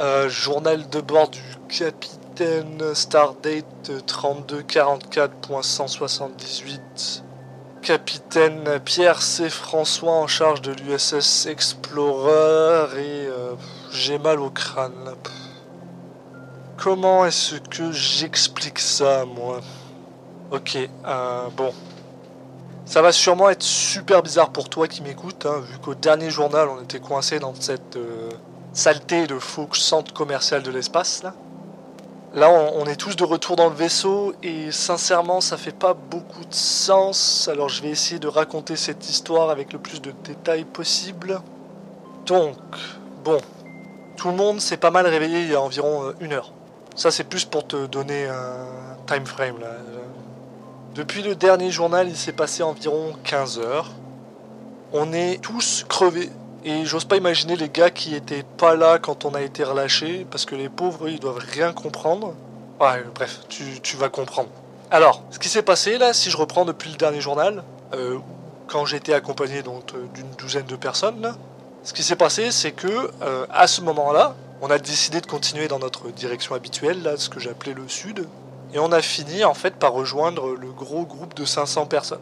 Euh, journal de bord du capitaine Stardate 3244.178. Capitaine Pierre C. François en charge de l'USS Explorer et euh, j'ai mal au crâne. Comment est-ce que j'explique ça, moi? Ok, euh, bon. Ça va sûrement être super bizarre pour toi qui m'écoutes, hein, vu qu'au dernier journal, on était coincé dans cette saleté de faux centre commercial de l'espace, là. Là, on, on est tous de retour dans le vaisseau, et sincèrement, ça fait pas beaucoup de sens, alors je vais essayer de raconter cette histoire avec le plus de détails possible. Donc, bon, tout le monde s'est pas mal réveillé il y a environ euh, une heure. Ça, c'est plus pour te donner un time frame, là. Depuis le dernier journal, il s'est passé environ 15 heures. On est tous crevés. Et j'ose pas imaginer les gars qui étaient pas là quand on a été relâchés, parce que les pauvres, ils doivent rien comprendre. Ouais, bref, tu, tu vas comprendre. Alors, ce qui s'est passé là, si je reprends depuis le dernier journal, euh, quand j'étais accompagné euh, d'une douzaine de personnes, ce qui s'est passé, c'est que euh, à ce moment-là, on a décidé de continuer dans notre direction habituelle, là, ce que j'appelais le sud, et on a fini en fait par rejoindre le gros groupe de 500 personnes.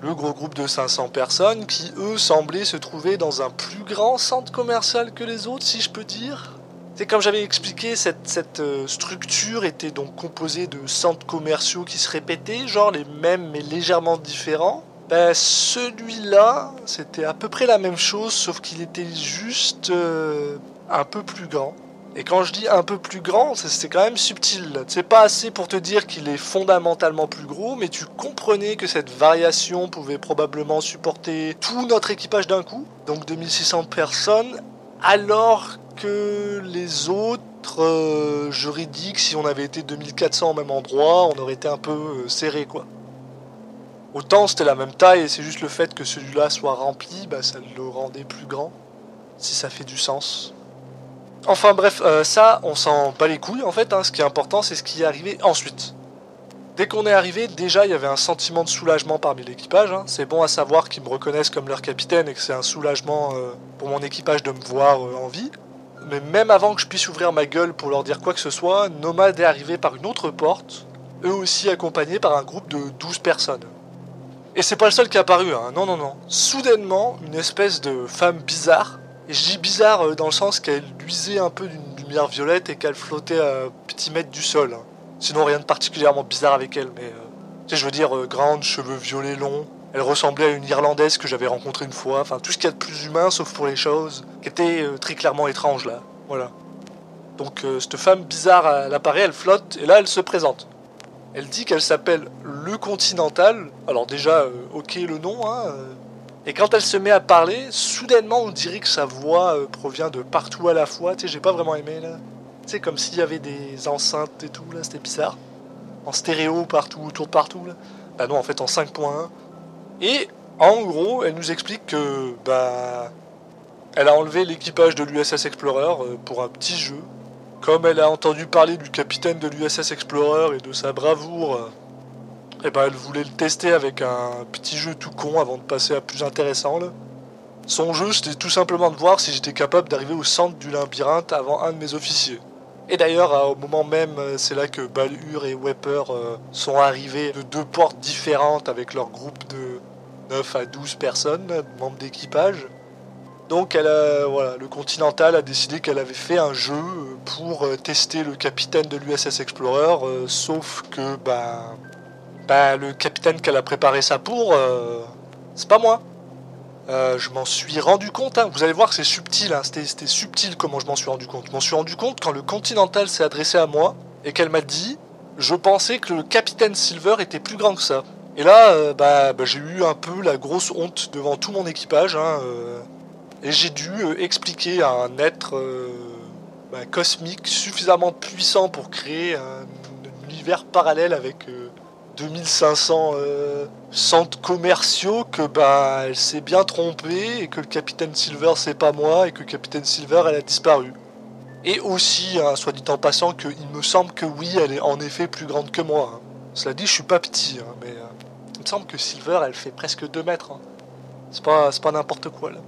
Le gros groupe de 500 personnes qui, eux, semblaient se trouver dans un plus grand centre commercial que les autres, si je peux dire. C'est comme j'avais expliqué, cette, euh, structure était donc composée de centres commerciaux qui se répétaient, genre les mêmes mais légèrement différents. Ben, celui-là, c'était à peu près la même chose, sauf qu'il était juste euh, un peu plus grand. Et quand je dis un peu plus grand, c'est- quand même subtil. C'est pas assez pour te dire qu'il est fondamentalement plus gros, mais tu comprenais que cette variation pouvait probablement supporter tout notre équipage d'un coup, donc 2600 personnes, alors que les autres euh, juridiques, si on avait été 2400 au même endroit, on aurait été un peu euh, serré quoi. Autant c'était la même taille et c'est juste le fait que celui-là soit rempli, bah, ça le rendait plus grand, si ça fait du sens. Enfin bref, euh, ça, on s'en bat les couilles en fait. hein. Ce qui est important, c'est ce qui est arrivé ensuite. Dès qu'on est arrivé, déjà, il y avait un sentiment de soulagement parmi l'équipage. hein. C'est bon à savoir qu'ils me reconnaissent comme leur capitaine et que c'est un soulagement euh, pour mon équipage de me voir euh, en vie. Mais même avant que je puisse ouvrir ma gueule pour leur dire quoi que ce soit, Nomad est arrivé par une autre porte, eux aussi accompagnés par un groupe de 12 personnes. Et c'est pas le seul qui est apparu, hein. non, non, non. Soudainement, une espèce de femme bizarre, et je dis bizarre euh, dans le sens qu'elle luisait un peu d'une lumière violette et qu'elle flottait à un petit mètre du sol. hein. Sinon, rien de particulièrement bizarre avec elle, mais. euh, tu sais, je veux dire, euh, grande, cheveux violets longs. Elle ressemblait à une Irlandaise que j'avais rencontrée une fois. Enfin, tout ce qu'il y a de plus humain, sauf pour les choses, qui étaient euh, très clairement étranges, là. Voilà. Donc, cette femme bizarre, elle apparaît, elle flotte, et là, elle se présente. Elle dit qu'elle s'appelle Le Continental. Alors, déjà, ok le nom, hein. Et quand elle se met à parler, soudainement, on dirait que sa voix euh, provient de partout à la fois. Tu sais, j'ai pas vraiment aimé là. Tu sais, comme s'il y avait des enceintes et tout là, c'était bizarre. En stéréo partout, autour de partout là. Bah non, en fait en 5.1. Et en gros, elle nous explique que bah elle a enlevé l'équipage de l'USS Explorer euh, pour un petit jeu. Comme elle a entendu parler du capitaine de l'USS Explorer et de sa bravoure, euh, eh ben elle voulait le tester avec un petit jeu tout con avant de passer à plus intéressant là. Son jeu c'était tout simplement de voir si j'étais capable d'arriver au centre du labyrinthe avant un de mes officiers. Et d'ailleurs, au moment même, euh, c'est là que Balhur et Wepper euh, sont arrivés de deux portes différentes avec leur groupe de 9 à 12 personnes, membres d'équipage. Donc elle voilà, le Continental a décidé qu'elle avait fait un jeu euh, pour tester le capitaine de l'USS Explorer, sauf que bah, bah, le capitaine qu'elle a préparé ça pour, euh, c'est pas moi. Euh, je m'en suis rendu compte, hein. vous allez voir que c'est subtil, hein. c'était subtil comment je m'en suis rendu compte. Je m'en suis rendu compte quand le Continental s'est adressé à moi et qu'elle m'a dit Je pensais que le capitaine Silver était plus grand que ça. Et là, euh, bah, bah, j'ai eu un peu la grosse honte devant tout mon équipage. hein, et j'ai dû expliquer à un être bah, cosmique suffisamment puissant pour créer un, un univers parallèle avec 2500 euh, centres commerciaux que bah elle s'est bien trompée et que le capitaine Silver c'est pas moi et que le capitaine Silver elle a disparu. Et aussi, hein, soit dit en passant, qu'il me semble que oui, elle est en effet plus grande que moi. hein. Cela dit, je suis pas petit, hein, mais euh, il me semble que Silver elle fait presque 2 mètres. C'est pas, c'est pas n'importe quoi là.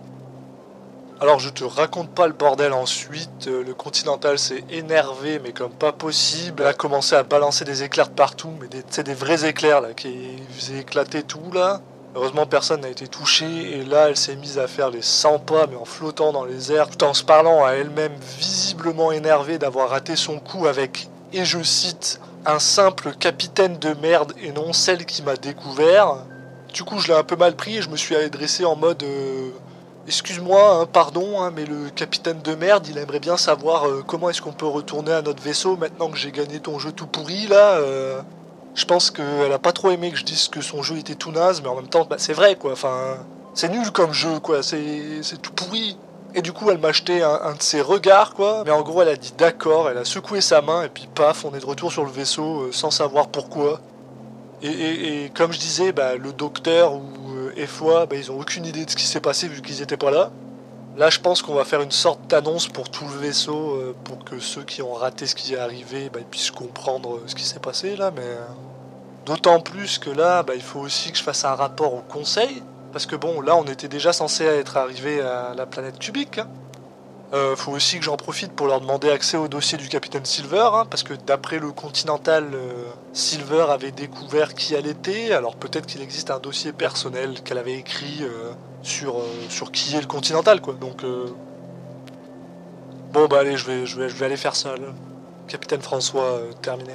Alors je te raconte pas le bordel ensuite, euh, le Continental s'est énervé mais comme pas possible, elle a commencé à balancer des éclairs de partout, mais des, des vrais éclairs là qui faisaient éclater tout là. Heureusement personne n'a été touché et là elle s'est mise à faire les 100 pas mais en flottant dans les airs tout en se parlant à elle-même visiblement énervée d'avoir raté son coup avec, et je cite, un simple capitaine de merde et non celle qui m'a découvert. Du coup je l'ai un peu mal pris et je me suis adressé en mode... Euh, Excuse-moi, hein, pardon, hein, mais le capitaine de merde, il aimerait bien savoir euh, comment est-ce qu'on peut retourner à notre vaisseau maintenant que j'ai gagné ton jeu tout pourri là. Euh. je pense qu'elle a pas trop aimé que je dise que son jeu était tout naze, mais en même temps, bah, c'est vrai quoi. Enfin, c'est nul comme jeu quoi. C'est tout pourri. Et du coup, elle m'a acheté un, de ses regards, quoi. Mais en gros, elle a dit d'accord, elle a secoué sa main, et puis paf, on est de retour sur le vaisseau euh, sans savoir pourquoi. Et, comme je disais, bah, le docteur ou et fois, bah, ils ont aucune idée de ce qui s'est passé vu qu'ils étaient pas là. Là, je pense qu'on va faire une sorte d'annonce pour tout le vaisseau, euh, pour que ceux qui ont raté ce qui est arrivé bah, puissent comprendre euh, ce qui s'est passé là. Mais euh, d'autant plus que là, bah, il faut aussi que je fasse un rapport au conseil, parce que bon, là, on était déjà censé être arrivé à la planète cubique. Hein. Euh, faut aussi que j'en profite pour leur demander accès au dossier du capitaine Silver, hein, parce que d'après le Continental, euh, Silver avait découvert qui elle était, alors peut-être qu'il existe un dossier personnel qu'elle avait écrit euh, sur, sur qui est le Continental, quoi. Donc, bon, bah allez, je vais, je, vais, je vais aller faire ça. Capitaine François, terminé.